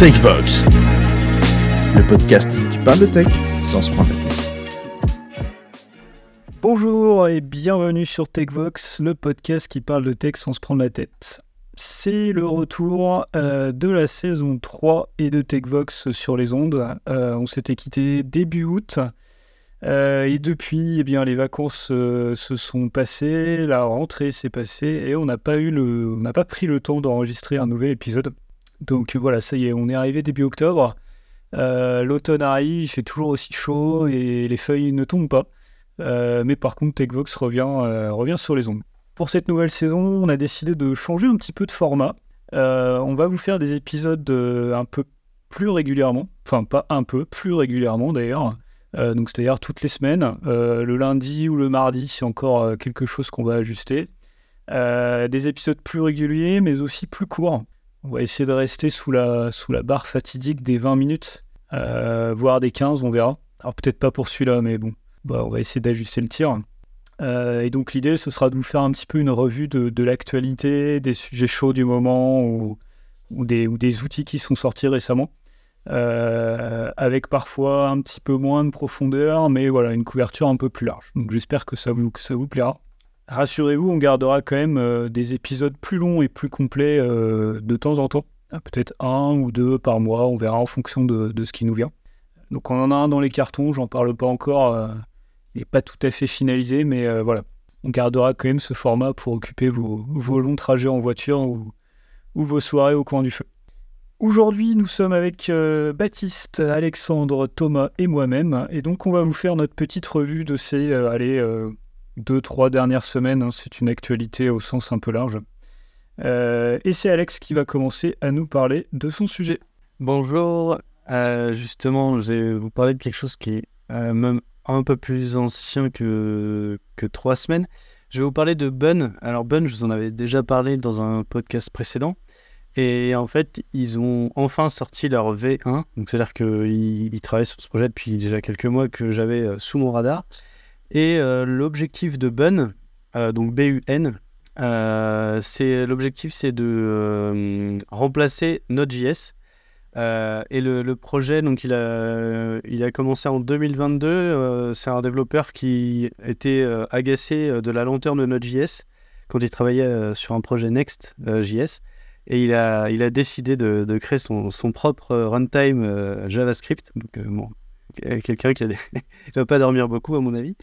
TechVox, le podcast qui parle de tech sans se prendre la tête. Bonjour et bienvenue sur TechVox, le podcast qui parle de tech sans se prendre la tête. C'est le retour euh, de la saison 3 et de TechVox sur les ondes. Euh, on s'était quitté début août. Euh, et depuis, eh bien, les vacances se sont passées, la rentrée s'est passée et on n'a pas eu le, on n'a pas pris le temps d'enregistrer un nouvel épisode. Donc voilà, ça y est, on est arrivé début octobre. L'automne arrive, il fait toujours aussi chaud et les feuilles ne tombent pas. mais par contre, TechVox revient, revient sur les ondes. Pour cette nouvelle saison, on a décidé de changer un petit peu de format. Euh, on va vous faire des épisodes euh, un peu plus régulièrement, enfin pas un peu, plus régulièrement d'ailleurs. Euh, donc c'est-à-dire toutes les semaines, le lundi ou le mardi, c'est encore quelque chose qu'on va ajuster. des épisodes plus réguliers, mais aussi plus courts. On va essayer de rester sous la, sous la barre fatidique des 20 minutes, voire des 15, on verra. Alors peut-être pas pour celui-là, mais bon, bah, on va essayer d'ajuster le tir. Euh, et donc l'idée, ce sera de vous faire un petit peu une revue de, l'actualité, des sujets chauds du moment ou, des, outils qui sont sortis récemment, euh, avec parfois un petit peu moins de profondeur, mais voilà, une couverture un peu plus large. Donc j'espère que vous, ça vous plaira. Rassurez-vous, on gardera quand même euh, des épisodes plus longs et plus complets de temps en temps. Ah, peut-être un ou deux par mois, on verra en fonction de, de, ce qui nous vient. Donc on en a un dans les cartons, j'en parle pas encore n'est pas tout à fait finalisé, mais euh, voilà, on gardera quand même ce format pour occuper vos, longs trajets en voiture ou, vos soirées au coin du feu. Aujourd'hui, nous sommes avec euh, Baptiste, Alexandre, Thomas et moi-même, et donc on va vous faire notre petite revue de ces euh, allez, deux, trois dernières semaines. Hein. c'est une actualité au sens un peu large. et c'est Alex qui va commencer à nous parler de son sujet. Bonjour, justement, je vais vous parler de quelque chose qui est même un peu plus ancien que, que trois semaines. Je vais vous parler de Bun. Alors Bun, je vous en avais déjà parlé dans un podcast précédent. Et en fait, ils ont enfin sorti leur V1. Donc c'est-à-dire qu'ils ils travaillent sur ce projet depuis déjà quelques mois que j'avais euh, sous mon radar. Et euh, l'objectif de Bun, euh, donc BUN, c'est l'objectif c'est de remplacer Node.js euh, et le, projet, donc il a, il a commencé en 2022. Euh, c'est un développeur qui était euh, agacé de la lenteur de Node.js quand il travaillait sur un projet Next.js. et il a, il a décidé de, de créer son, son, propre runtime JavaScript. Donc, bon, quelqu'un qui ne va pas dormir beaucoup, à mon avis.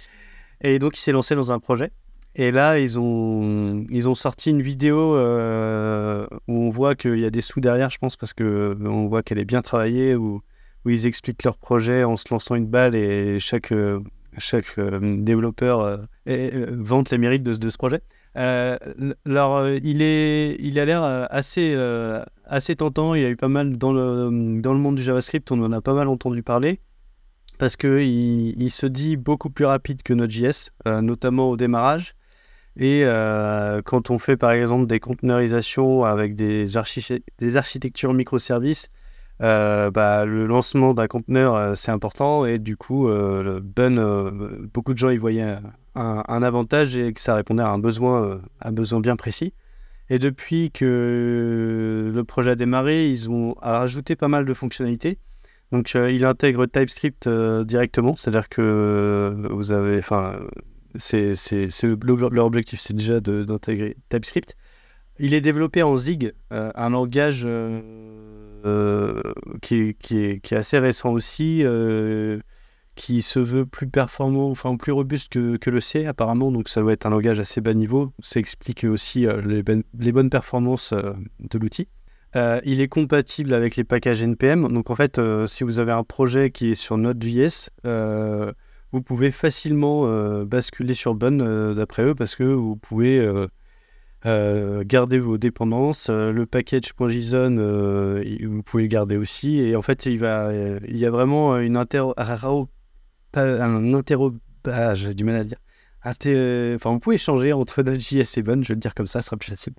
Et donc, il s'est lancé dans un projet. Et là, ils ont, ils ont sorti une vidéo euh, où on voit qu'il y a des sous derrière, je pense, parce qu'on euh, voit qu'elle est bien travaillée, où, ils expliquent leur projet en se lançant une balle et chaque, euh, chaque développeur vante les mérites de, de ce projet. alors, il, est, il a l'air assez, assez tentant. Il y a eu pas mal dans le, dans le monde du JavaScript, on en a pas mal entendu parler parce qu'il il se dit beaucoup plus rapide que Node.js, notamment au démarrage. Et euh, quand on fait par exemple des containerisations avec des, architectures microservices, euh, bah, le lancement d'un conteneur, euh, c'est important. Et du coup, beaucoup de gens y voyaient un, avantage et que ça répondait à un besoin, un besoin bien précis. Et depuis que le projet a démarré, ils ont rajouté pas mal de fonctionnalités. Donc, il intègre TypeScript directement, c'est-à-dire que vous avez, enfin, c'est, leur objectif, c'est déjà d'intégrer TypeScript. Il est développé en Zig, euh, un langage euh, euh, qui, qui, est, assez récent aussi, qui se veut plus performant, enfin plus robuste que, que, le C apparemment, donc ça doit être un langage assez bas niveau. Ça explique aussi les, ben, les, bonnes performances de l'outil. Il est compatible avec les packages NPM. Donc en fait, si vous avez un projet qui est sur Node.js, vous pouvez facilement euh, basculer sur Bun euh, d'après eux parce que vous pouvez euh, garder vos dépendances. le package.json, vous pouvez le garder aussi. Et en fait, il, y a vraiment une interro, un interro, ah, j'ai du mal à dire. enfin, vous pouvez changer entre Node.js et Bun, je vais le dire comme ça, ce sera plus facile.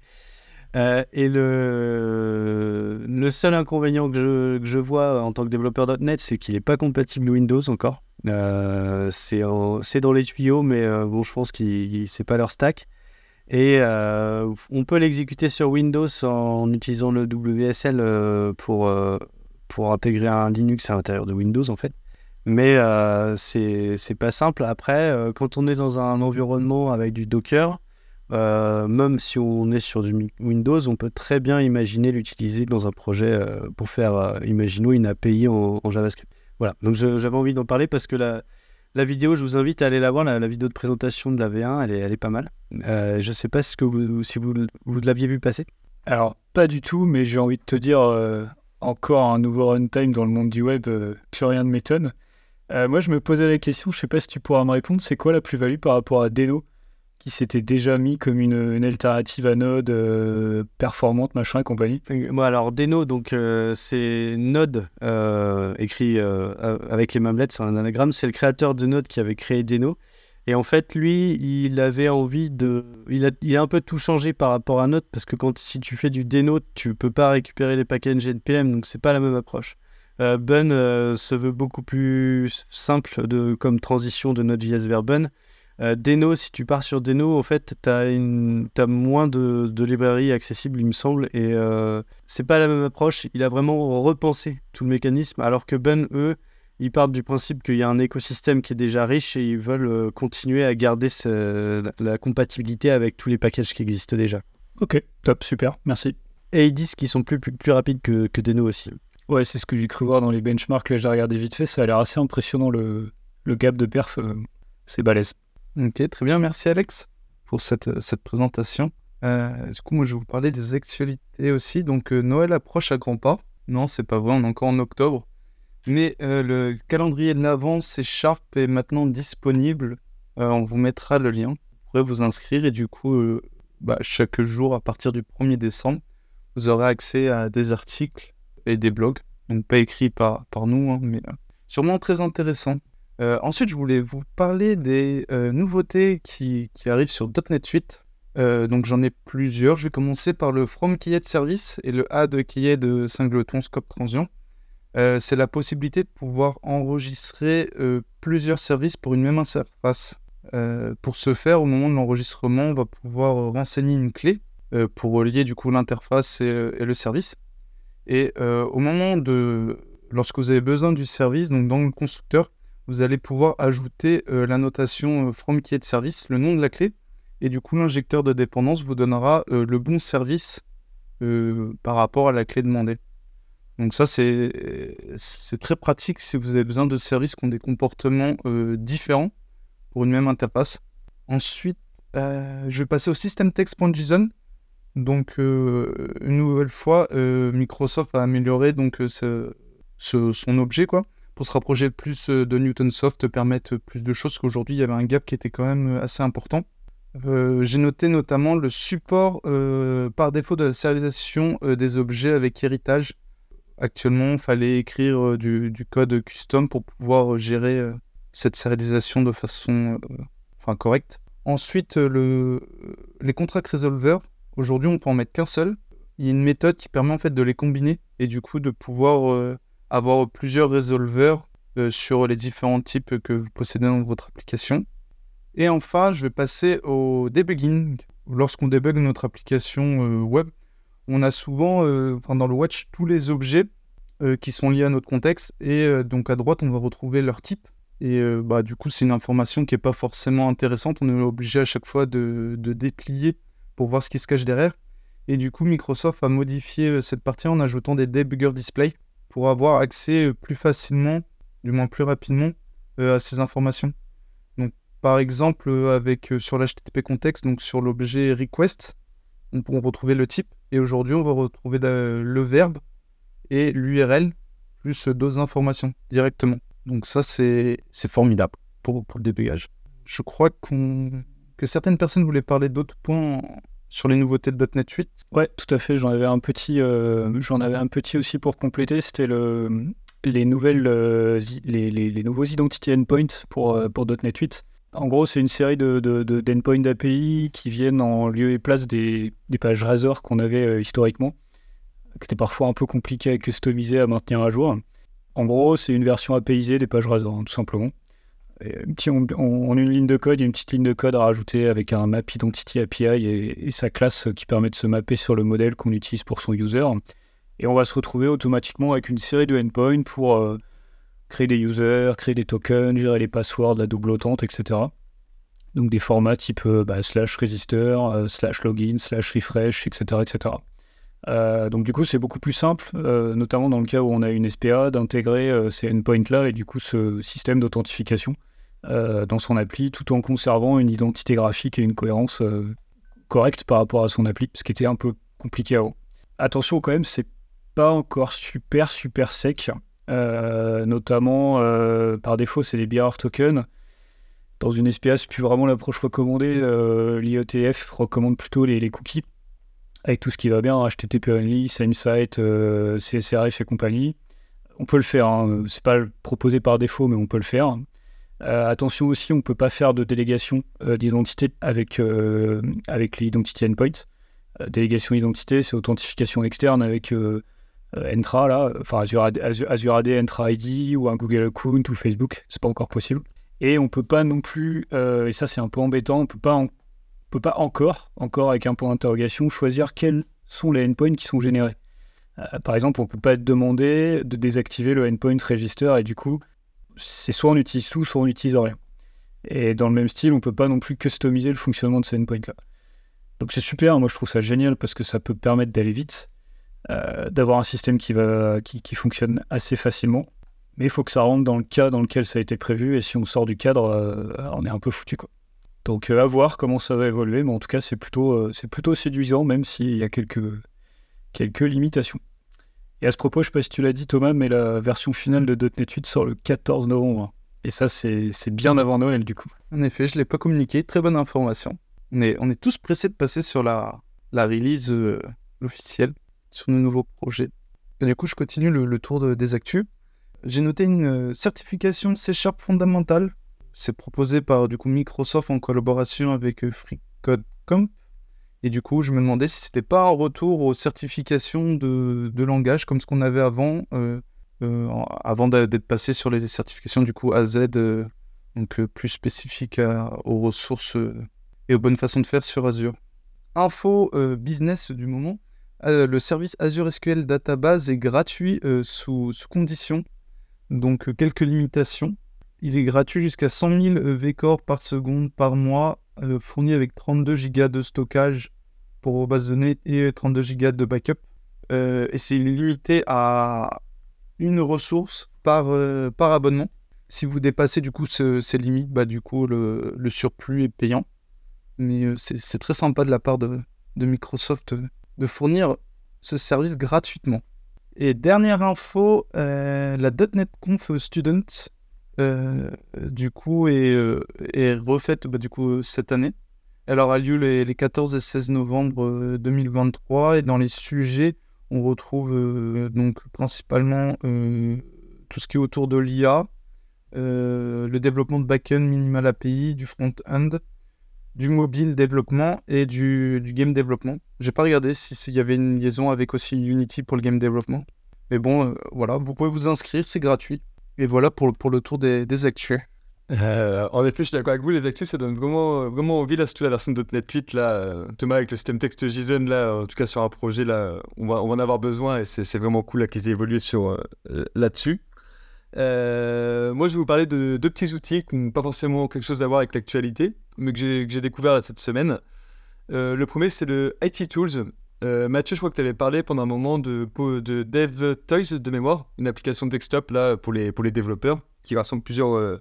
Et le, seul inconvénient que je, vois en tant que développeur .NET, c'est qu'il n'est pas compatible Windows encore. Euh, c'est dans les tuyaux, mais euh, bon, je pense que c'est pas leur stack. Et euh, on peut l'exécuter sur Windows en utilisant le WSL pour, pour intégrer un Linux à l'intérieur de Windows en fait. Mais euh, c'est pas simple. Après, euh, quand on est dans un environnement avec du Docker, euh, même si on est sur du Windows, on peut très bien imaginer l'utiliser dans un projet pour faire, imaginons, une API en, JavaScript. Voilà, donc j'avais envie d'en parler parce que la, vidéo, je vous invite à aller la voir, la, vidéo de présentation de la V1, elle est, pas mal. je ne sais pas si vous, l'aviez vu passer. Alors, pas du tout, mais j'ai envie de te dire, encore un nouveau runtime dans le monde du web, plus rien ne m'étonne. Euh, moi, je me posais la question, je sais pas si tu pourras me répondre, c'est quoi la plus-value par rapport à Deno, qui s'était déjà mis comme une, alternative à Node euh, performante, machin et compagnie Moi, alors Deno, donc euh, c'est Node écrit avec les mêmes lettres, c'est un anagramme. C'est le créateur de Node qui avait créé Deno. Et en fait, lui, il avait envie de. Il a, un peu tout changé par rapport à Node parce que quand si tu fais du Deno, tu peux pas récupérer les paquets NPM, donc c'est pas la même approche. Euh, Bun euh, se veut beaucoup plus simple de, comme transition de Node.js vers Bun. Euh, Deno, si tu pars sur Deno, en fait, tu as, moins de, de, librairies accessibles, il me semble, et c'est pas la même approche. Il a vraiment repensé tout le mécanisme, alors que Bun, eux, ils partent du principe qu'il y a un écosystème qui est déjà riche et ils veulent continuer à garder la, compatibilité avec tous les packages qui existent déjà. Ok, top, super, merci. Et ils disent qu'ils sont plus, plus, plus rapides que, que Deno aussi. Ouais, c'est ce que j'ai cru voir dans les benchmarks. Là, j'ai regardé vite fait. Ça a l'air assez impressionnant le, le gap de perf. Euh, c'est balèze. Ok, très bien. Merci Alex pour cette, cette présentation. Euh, du coup, moi, je vais vous parler des actualités aussi. Donc, euh, Noël approche à grands pas. Non, c'est pas vrai, on est encore en octobre. Mais le calendrier de l'avance c'est Sharp est maintenant disponible. on vous mettra le lien. Vous pourrez vous inscrire et du coup, bah, chaque jour à partir du 1er décembre, vous aurez accès à des articles et des blogs. Donc pas écrits par, par nous, hein, mais euh, sûrement très intéressant. Euh, ensuite, je voulais vous parler des euh, nouveautés qui, arrivent sur .NET 8. donc j'en ai plusieurs. Je vais commencer par le From Keyed Service et le Add de Singleton Scope Transient. c'est la possibilité de pouvoir enregistrer plusieurs services pour une même interface. pour ce faire, au moment de l'enregistrement, on va pouvoir renseigner une clé pour relier du coup l'interface et, le service. Et euh, au moment de, lorsque vous avez besoin du service, donc dans le constructeur, vous allez pouvoir ajouter euh, la notation euh, from key service, le nom de la clé, et du coup l'injecteur de dépendance vous donnera le bon service par rapport à la clé demandée. Donc ça c'est très pratique si vous avez besoin de services qui ont des comportements différents pour une même interface. Ensuite, je vais passer au system text.json. Donc, euh, une nouvelle fois, euh, Microsoft a amélioré donc, euh, son objet quoi, pour se rapprocher plus de Newtonsoft, permettre plus de choses, qu'aujourd'hui, il y avait un gap qui était quand même assez important. J'ai noté notamment le support par défaut de la sérialisation des objets avec héritage. Actuellement, il fallait écrire du, code custom pour pouvoir gérer cette sérialisation de façon enfin, correcte. Ensuite, le, les contracts resolver Aujourd'hui, on peut en mettre qu'un seul. Il y a une méthode qui permet en fait de les combiner et du coup de pouvoir euh, avoir plusieurs résolveurs euh, sur les différents types que vous possédez dans votre application. Et enfin, je vais passer au debugging. Lorsqu'on débug notre application euh, web, on a souvent dans le watch tous les objets qui sont liés à notre contexte et donc à droite on va retrouver leur type et bah, du coup c'est une information qui n'est pas forcément intéressante. On est obligé à chaque fois de déplier pour voir ce qui se cache derrière. Et du coup, Microsoft a modifié euh, cette partie en ajoutant des debugger display pour avoir accès euh, plus facilement, du moins plus rapidement, euh, à ces informations. Donc, par exemple, avec sur l'HTTP context, donc sur l'objet request, on peut retrouver le type. Et aujourd'hui, on va retrouver le verbe et l'URL plus d'autres informations directement. Donc ça, c'est formidable pour, pour le débugage. Je crois que certaines personnes voulaient parler d'autres points sur les nouveautés de .NET 8. Ouais, tout à fait. J'en avais un petit, euh, j'en avais un petit aussi pour compléter. C'était le les nouvelles, euh, les, les, nouveaux identity endpoints pour euh, pour .NET 8. En gros, c'est une série de, d'endpoints d'API qui viennent en lieu et place des, des pages Razor qu'on avait historiquement, qui étaient parfois un peu compliquées à customiser, à maintenir à jour. En gros, c'est une version APIisée des pages Razor, hein, tout simplement. On, on, a une ligne de code, une petite ligne de code à rajouter avec un map identity API et, sa classe qui permet de se mapper sur le modèle qu'on utilise pour son user. Et on va se retrouver automatiquement avec une série de endpoints pour euh, créer des users, créer des tokens, gérer les passwords, la double autente, etc. Donc des formats type euh, bah, slash register, euh, slash login, slash refresh, etc. donc du coup, c'est beaucoup plus simple, notamment dans le cas où on a une SPA, d'intégrer ces endpoints-là et du coup ce système d'authentification dans son appli, tout en conservant une identité graphique et une cohérence correcte par rapport à son appli, ce qui était un peu compliqué avant. Attention quand même, c'est pas encore super super sec. Euh, notamment euh, par défaut, c'est les bearer tokens. Dans une SPA, c'est plus vraiment l'approche recommandée. Euh, L'IETF recommande plutôt les, cookies avec tout ce qui va bien, HTTP only, same site, CSRF et compagnie. On peut le faire, hein. c'est pas proposé par défaut, mais on peut le faire. Attention aussi, on ne peut pas faire de délégation d'identité avec, avec l'identity endpoint. délégation d'identité, c'est authentification externe avec euh, Entra, là, enfin Azure AD, Azure AD, Entra ID ou un Google Account ou Facebook, c'est pas encore possible. Et on peut pas non plus, euh, et ça c'est un peu embêtant, on peut pas, peut pas encore, encore avec un point d'interrogation, choisir quels sont les endpoints qui sont générés. Euh, par exemple, on peut pas demandé de désactiver le endpoint register et du coup, c'est soit on utilise tout, soit on utilise rien. Et dans le même style, on peut pas non plus customiser le fonctionnement de ces endpoints là. Donc c'est super, moi je trouve ça génial parce que ça peut permettre d'aller vite. Euh, d'avoir un système qui, va, qui, fonctionne assez facilement. Mais il faut que ça rentre dans le cas dans lequel ça a été prévu, et si on sort du cadre, euh, on est un peu foutu. Quoi. Donc euh, à voir comment ça va évoluer, mais en tout cas c'est plutôt, c'est plutôt séduisant, même s'il y a quelques, quelques limitations. Et à ce propos, je ne sais pas si tu l'as dit Thomas, mais la version finale de .NET 8 sort le 14 novembre. Et ça, c'est bien avant Noël, du coup. En effet, je ne l'ai pas communiqué. Très bonne information. On est, tous pressés de passer sur la, release officielle sur nos nouveaux projets. du coup, je continue le, tour des actus. J'ai noté une euh, certification C Sharp fondamentale. C'est proposé par du coup Microsoft en collaboration avec euh, FreeCodeCamp. Et du coup, je me demandais si c'était pas un retour aux certifications de, langage comme ce qu'on avait avant, euh, avant d'être passé sur les certifications du coup AZ, donc plus spécifiques aux ressources et aux bonnes façons de faire sur Azure. Info business du moment. Euh, le service Azure SQL Database est gratuit euh, sous, conditions, donc euh, quelques limitations. Il est gratuit jusqu'à 100 000 vCore par seconde par mois, fourni avec 32 Go de stockage pour vos bases de données et 32 Go de backup. et c'est limité à une ressource par, par abonnement. Si vous dépassez du coup ces limites, bah, du coup le, surplus est payant. Mais c'est très sympa de la part de, de Microsoft de fournir ce service gratuitement. Et dernière info, euh, la .NET Conf Student, euh, du coup, est, euh, est refaite bah, du coup, cette année. Elle aura lieu les, 14 et 16 novembre 2023. Et dans les sujets, on retrouve donc principalement tout ce qui est autour de l'IA, le développement de back-end minimal API, du front-end, du mobile développement et du, game développement. J'ai pas regardé s'il y avait une liaison avec aussi Unity pour le game développement. Mais bon, euh, voilà, vous pouvez vous inscrire, c'est gratuit. Et voilà pour, pour le tour des, des. Euh, en effet, je suis d'accord avec vous, les actus, ça donne vraiment, vraiment envie, là, surtout la version de .NET 8, là, euh, Thomas, avec le système texte JSON, là, en tout cas sur un projet, là, on va, on va en avoir besoin et c'est vraiment cool qu'ils aient évolué sur, là-dessus. Euh, moi, je vais vous parler de deux petits outils qui n'ont pas forcément quelque chose à voir avec l'actualité, mais que j'ai découvert cette semaine. Euh, le premier, c'est le IT Tools. Euh, Mathieu, je crois que tu avais parlé pendant un moment de, de Dev Toys de mémoire, une application desktop là, pour, les, pour les développeurs qui rassemble plusieurs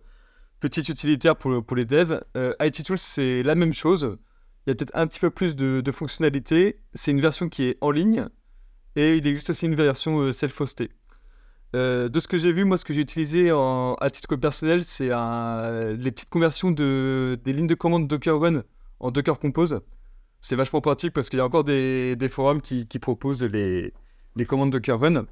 petites utilitaires pour, pour les devs. IT Tools, c'est la même chose. Il y a peut-être un petit peu plus de, de fonctionnalités. C'est une version qui est en ligne et il existe aussi une version self-hostée. Euh, de ce que j'ai vu, moi, ce que j'ai utilisé en, à titre personnel, c'est les petites conversions de, des lignes de commande Docker Run en Docker Compose. C'est vachement pratique parce qu'il y a encore des, forums qui, proposent les, commandes Docker Run.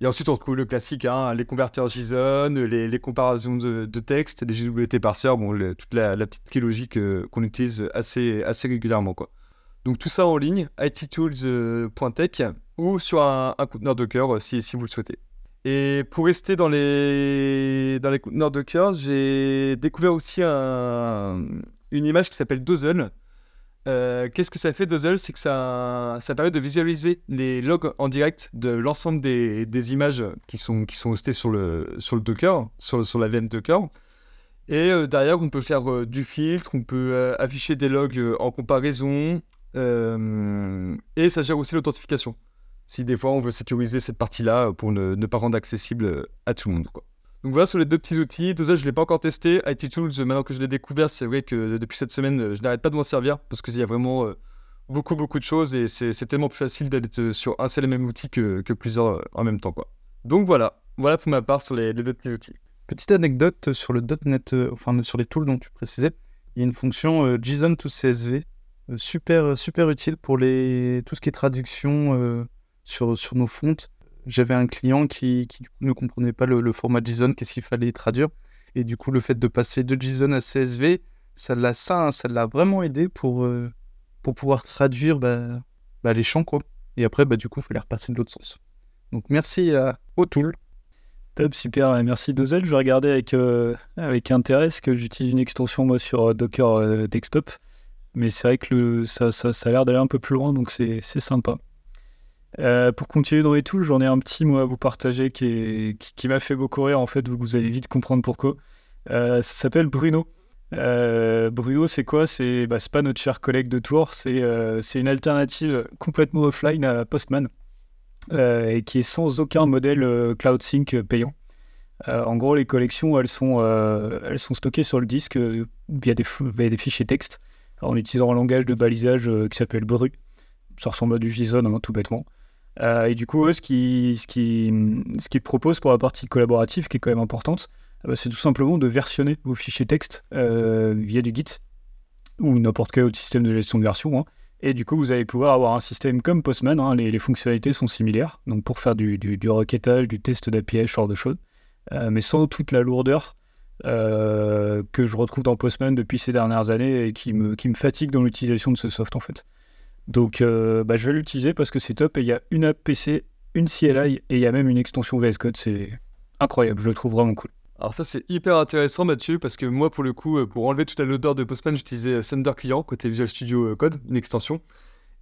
Et ensuite, on retrouve le classique, hein, les converteurs JSON, les, comparaisons de, texte, les JWT parseurs, bon, toute la, petite logique qu'on utilise assez, assez régulièrement. Quoi. Donc tout ça en ligne, ittools.tech ou sur un, conteneur Docker si, si vous le souhaitez. Et pour rester dans les, dans conteneurs Docker, j'ai découvert aussi une image qui s'appelle Dozen. Euh, Qu'est-ce que ça fait Dozzle C'est que ça, permet de visualiser les logs en direct de l'ensemble des, images qui sont, qui sont hostées sur le, sur le Docker, sur, sur la VM Docker. Et euh, derrière, on peut faire euh, du filtre, on peut afficher des logs en comparaison. et ça gère aussi l'authentification. Si des fois on veut sécuriser cette partie-là pour ne, pas rendre accessible à tout le monde. Donc voilà sur les deux petits outils. Dosage, je ne l'ai pas encore testé. IT Tools, maintenant que je l'ai découvert, c'est vrai que depuis cette semaine, je n'arrête pas de m'en servir parce qu'il y a vraiment euh, beaucoup, beaucoup de choses et c'est tellement plus facile d'être euh, sur un seul et même outil que, plusieurs euh, en même temps. Quoi. Donc voilà, voilà pour ma part sur les, deux petits outils. Petite anecdote sur le .NET, enfin sur les tools dont tu précisais, il y a une fonction JSON to CSV, super, super utile pour les, tout ce qui est traduction sur, sur nos fontes. J'avais un client qui, ne comprenait pas le, format JSON, qu'est-ce qu'il fallait traduire. Et du coup, le fait de passer de JSON à CSV, ça l'a ça, ça l'a vraiment aidé pour, euh, pour pouvoir traduire bah, bah, les champs. Quoi. Et après, bah, du coup, il fallait repasser de l'autre sens. Donc merci à, tool. Top, super, merci Dozel. Je vais regarder avec, euh, avec intérêt parce que j'utilise une extension moi sur euh, Docker Desktop. Mais c'est vrai que le, ça, ça, ça a l'air d'aller un peu plus loin, donc c'est sympa. Euh, pour continuer dans les tools, j'en ai un petit moi à vous partager qui, m'a fait beaucoup rire en fait, vous, allez vite comprendre pourquoi. Euh, ça s'appelle Bruno. Euh, Bruno, c'est quoi? C'est bah, pas notre cher collègue de Tours, c'est euh, c'est une alternative complètement offline à Postman et qui est sans aucun modèle Cloud Sync payant. En gros, les collections, elles sont, stockées sur le disque via, des, fichiers texte en utilisant un langage de balisage qui s'appelle Bru. Ça ressemble à du JSON, hein, tout bêtement. Euh, et du coup, eux, ce qu'ils qui, proposent pour la partie collaborative, qui est quand même importante, euh, bah, c'est tout simplement de versionner vos fichiers texte euh, via du Git ou n'importe quel autre système de gestion de version. hein. Et du coup, vous allez pouvoir avoir un système comme Postman. hein, les, fonctionnalités sont similaires. Donc, pour faire du, du, requêtage, du test d'API, ce genre de choses. Mais sans toute la lourdeur que je retrouve dans Postman depuis ces dernières années et qui me, qui me fatigue dans l'utilisation de ce soft, en fait. Donc, euh, bah, je vais l'utiliser parce que c'est top. Et il y a une app PC, une CLI et il y a même une extension VS Code. C'est incroyable. Je le trouve vraiment cool. Alors ça c'est hyper intéressant Mathieu parce que moi pour le coup euh, pour enlever toute la lourdeur de Postman j'utilisais euh, Sender Client côté Visual Studio Code, une extension.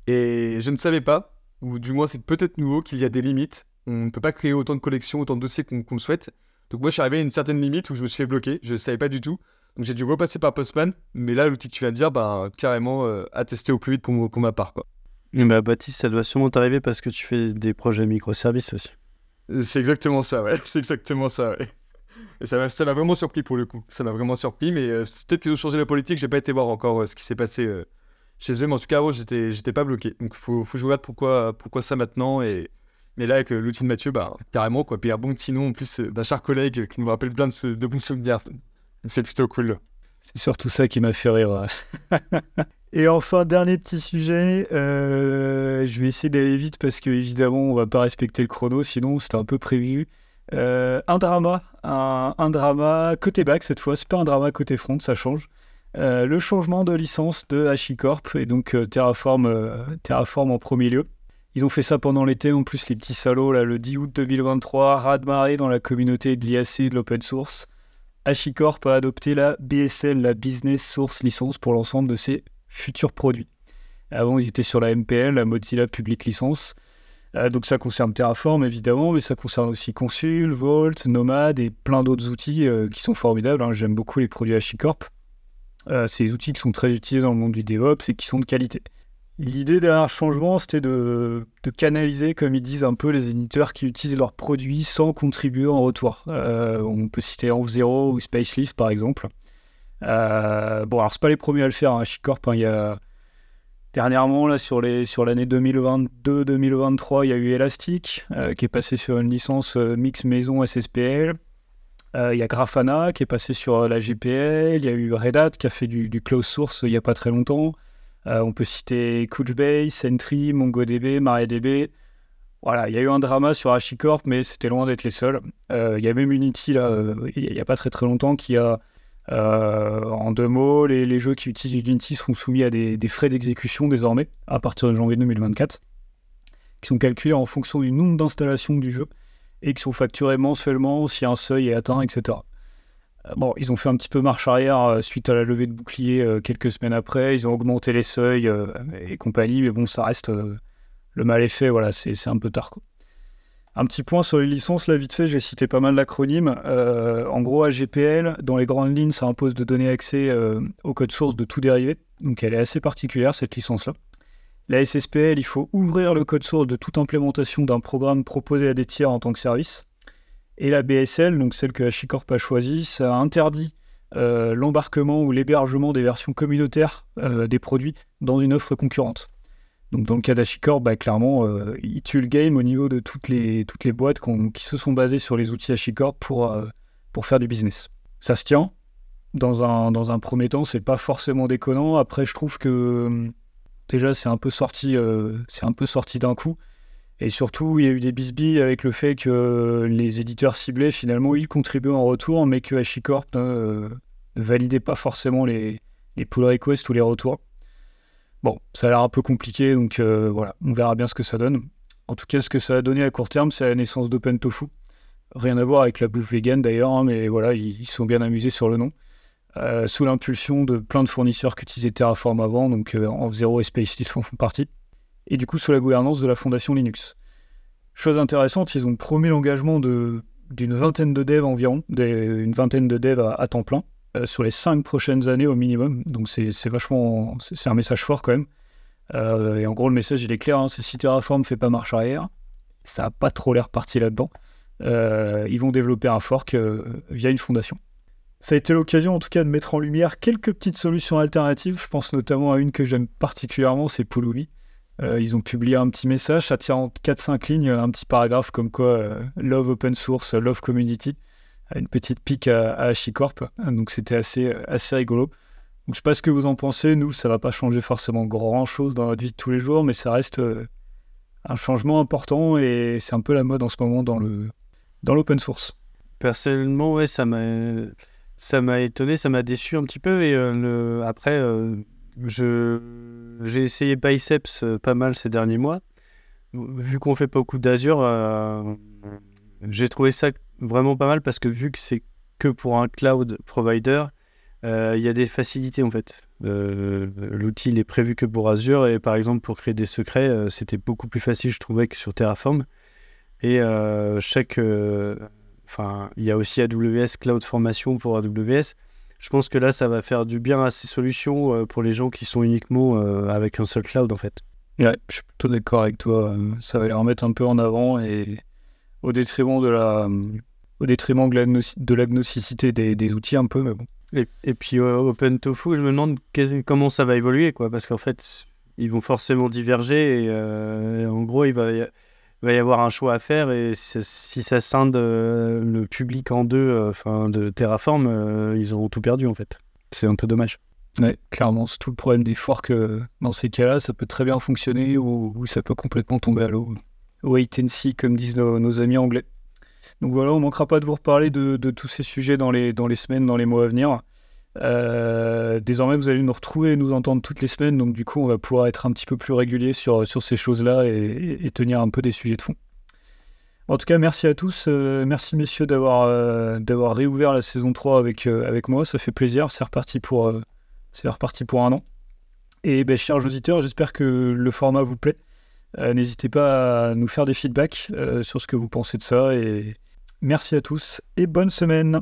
Et je ne savais pas, ou du moins c'est peut-être nouveau, qu'il y a des limites. On ne peut pas créer autant de collections, autant de dossiers qu'on qu'on le souhaite. Donc moi je suis arrivé à une certaine limite où je me suis fait bloquer, je ne savais pas du tout. Donc j'ai dû repasser par Postman, mais là l'outil que tu viens de dire, bah, carrément euh, à tester au plus vite pour, ma part. Quoi. Bah, Baptiste, ça doit sûrement t'arriver parce que tu fais des projets microservices aussi. Euh, C'est exactement ça, ouais. C'est exactement ça, ouais. Et ça m'a ça m'a vraiment surpris pour le coup. Ça m'a vraiment surpris, mais euh, peut-être qu'ils ont changé la politique. J'ai pas été voir encore euh, ce qui s'est passé euh, chez eux, mais en tout cas, avant, j'étais, j'étais pas bloqué. Donc, faut, faut je regarde pourquoi, pourquoi ça maintenant. Et... Mais là, avec l'outil de Mathieu, bah, carrément, quoi. Puis un bon petit nom, en plus, d'un cher collègue qui nous rappelle plein de, de bons souvenirs. C'est plutôt cool. C'est surtout ça qui m'a fait rire. Et enfin, dernier petit sujet, euh, je vais essayer d'aller vite parce que évidemment, on va pas respecter le chrono, sinon c'était un peu prévu. Euh, un drama, un, un drama côté back cette fois, c'est pas un drama côté front, ça change. Euh, le changement de licence de HashiCorp et donc euh, Terraform, euh, Terraform en premier lieu. Ils ont fait ça pendant l'été, en plus les petits salauds, là, le 10 août 2023, raz-de-marée dans la communauté de l'IAC et de l'open source. HashiCorp a adopté la BSL, la Business Source License, pour l'ensemble de ses futurs produits. Avant, ils étaient sur la MPL, la Mozilla Public License. Euh, donc ça concerne Terraform, évidemment, mais ça concerne aussi Consul, Vault, Nomad et plein d'autres outils euh, qui sont formidables. hein. J'aime beaucoup les produits HashiCorp. Euh, des outils qui sont très utilisés dans le monde du DevOps et qui sont de qualité. L'idée derrière changement, c'était de, canaliser, comme ils disent un peu, les éditeurs qui utilisent leurs produits sans contribuer en retour. Euh, on peut citer Env0 ou Spacelift, par exemple. Euh, bon, alors, c'est pas les premiers à le faire, hein, HashiCorp. hein, il y a... Dernièrement, là, sur, les, sur l'année 2022-2023, il y a eu Elastic, euh, qui est passé sur une licence euh, mix maison SSPL. Il y a Grafana, qui est passé sur la GPL. Il y a eu Red Hat, qui a fait du, du close source il n'y a pas très longtemps. Euh, on peut citer Couchbase, Sentry, MongoDB, MariaDB. Voilà, il y a eu un drama sur HashiCorp, mais c'était loin d'être les seuls. Euh, Il y a même Unity, là, euh, il n'y a pas très très longtemps, qui a, en deux mots, les, jeux qui utilisent Unity seront soumis à des, des frais d'exécution désormais, à partir de janvier 2024, qui sont calculés en fonction du nombre d'installations du jeu et qui sont facturés mensuellement si un seuil est atteint, etc. Bon, ils ont fait un petit peu marche arrière suite à la levée de bouclier quelques semaines après. Ils ont augmenté les seuils et compagnie, mais bon, ça reste le mal est fait. Voilà, c'est un peu tard. Un petit point sur les licences, là vite fait, j'ai cité pas mal d'acronymes. Euh, en gros, AGPL, dans les grandes lignes, ça impose de donner accès euh, au code source de tout dérivé. Donc elle est assez particulière, cette licence-là. La SSPL, il faut ouvrir le code source de toute implémentation d'un programme proposé à des tiers en tant que service. Et la BSL, donc celle que HashiCorp a choisie, ça interdit euh, l'embarquement ou l'hébergement des versions communautaires des produits dans une offre concurrente. Donc dans le cas d'HashiCorp, bah, clairement, euh, il tue le game au niveau de toutes les, toutes les boîtes qui se sont basées sur les outils HashiCorp pour, euh, pour faire du business. Ça se tient. Dans un, dans un premier temps, c'est pas forcément déconnant. Après, je trouve que déjà, c'est un peu sorti, euh, c'est un peu sorti d'un coup. Et surtout, il y a eu des bisbilles avec le fait que les éditeurs ciblés, finalement, ils contribuaient en retour, mais que HashiCorp ne validait pas forcément les, les pull requests ou les retours. Bon, ça a l'air un peu compliqué, donc euh, voilà, on verra bien ce que ça donne. En tout cas, ce que ça a donné à court terme, c'est la naissance d'Open Tofu. Rien à voir avec la bouffe vegan d'ailleurs, hein, mais voilà, ils, sont bien amusés sur le nom. Euh, sous l'impulsion de plein de fournisseurs qui utilisaient Terraform avant, donc euh, en Zero et Space font partie. Et du coup, sous la gouvernance de la fondation Linux. Chose intéressante, ils ont promis l'engagement d'une vingtaine de devs environ, une vingtaine de devs à temps plein, euh, sur les cinq prochaines années au minimum. Donc c'est vachement, c'est un message fort quand même. Euh, et en gros, le message il est clair, hein, c'est si Terraform fait pas marche arrière, ça n'a pas trop l'air parti là-dedans. Euh, ils vont développer un fork via une fondation. Ça a été l'occasion en tout cas de mettre en lumière quelques petites solutions alternatives. Je pense notamment à une que j'aime particulièrement, c'est Pulumi. Ils ont publié un petit message, ça tient en 4-5 lignes, un petit paragraphe comme quoi Love Open Source, Love Community une petite pique à, à HashiCorp. Donc c'était assez, assez rigolo. Donc je sais pas ce que vous en pensez. Nous, ça va pas changer forcément grand chose dans notre vie de tous les jours, mais ça reste euh, un changement important et c'est un peu la mode en ce moment dans le dans l'open source. Personnellement, ouais, ça m'a ça étonné, ça m'a déçu un petit peu et euh, après euh, je j'ai essayé Biceps pas mal ces derniers mois. Vu qu'on fait beaucoup d'Azure, j'ai trouvé ça vraiment pas mal parce que vu que c'est que pour un cloud provider, euh, il y a des facilités en fait. Euh, l'outil est prévu que pour Azure et par exemple pour créer des secrets, euh, c'était beaucoup plus facile je trouvais que sur Terraform. Et chaque, enfin, il y a aussi AWS Cloud Formation pour AWS. Je pense que là, ça va faire du bien à ces solutions pour les gens qui sont uniquement avec un seul cloud en fait. Ouais, je suis plutôt d'accord avec toi. Ça va les remettre un peu en avant et au détriment de la, au détriment de l'agnosticité des, des, outils un peu, mais bon. Et, puis euh, OpenTofu, je me demande comment ça va évoluer, quoi, parce qu'en fait, ils vont forcément diverger et, euh, en gros, il va, y va y avoir un choix à faire et si, ça scinde euh, le public en deux, enfin de Terraform, ils auront tout perdu en fait. C'est un peu dommage. Ouais, clairement, c'est tout le problème des forks. dans ces cas-là, ça peut très bien fonctionner ou, ça peut complètement tomber à l'eau. Wait and see, comme disent nos amis anglais. Donc voilà, on manquera pas de vous reparler de, tous ces sujets dans les, dans les semaines, dans les mois à venir. Euh, désormais, vous allez nous retrouver et nous entendre toutes les semaines, donc du coup, on va pouvoir être un petit peu plus régulier sur, sur ces choses-là et, tenir un peu des sujets de fond. En tout cas, merci à tous. Euh, merci messieurs d'avoir euh, d'avoir réouvert la saison 3 avec, avec moi. Ça fait plaisir. C'est reparti, pour reparti pour un an. Et ben, chers auditeurs, j'espère que le format vous plaît. N'hésitez pas à nous faire des feedbacks sur ce que vous pensez de ça. Et merci à tous et bonne semaine.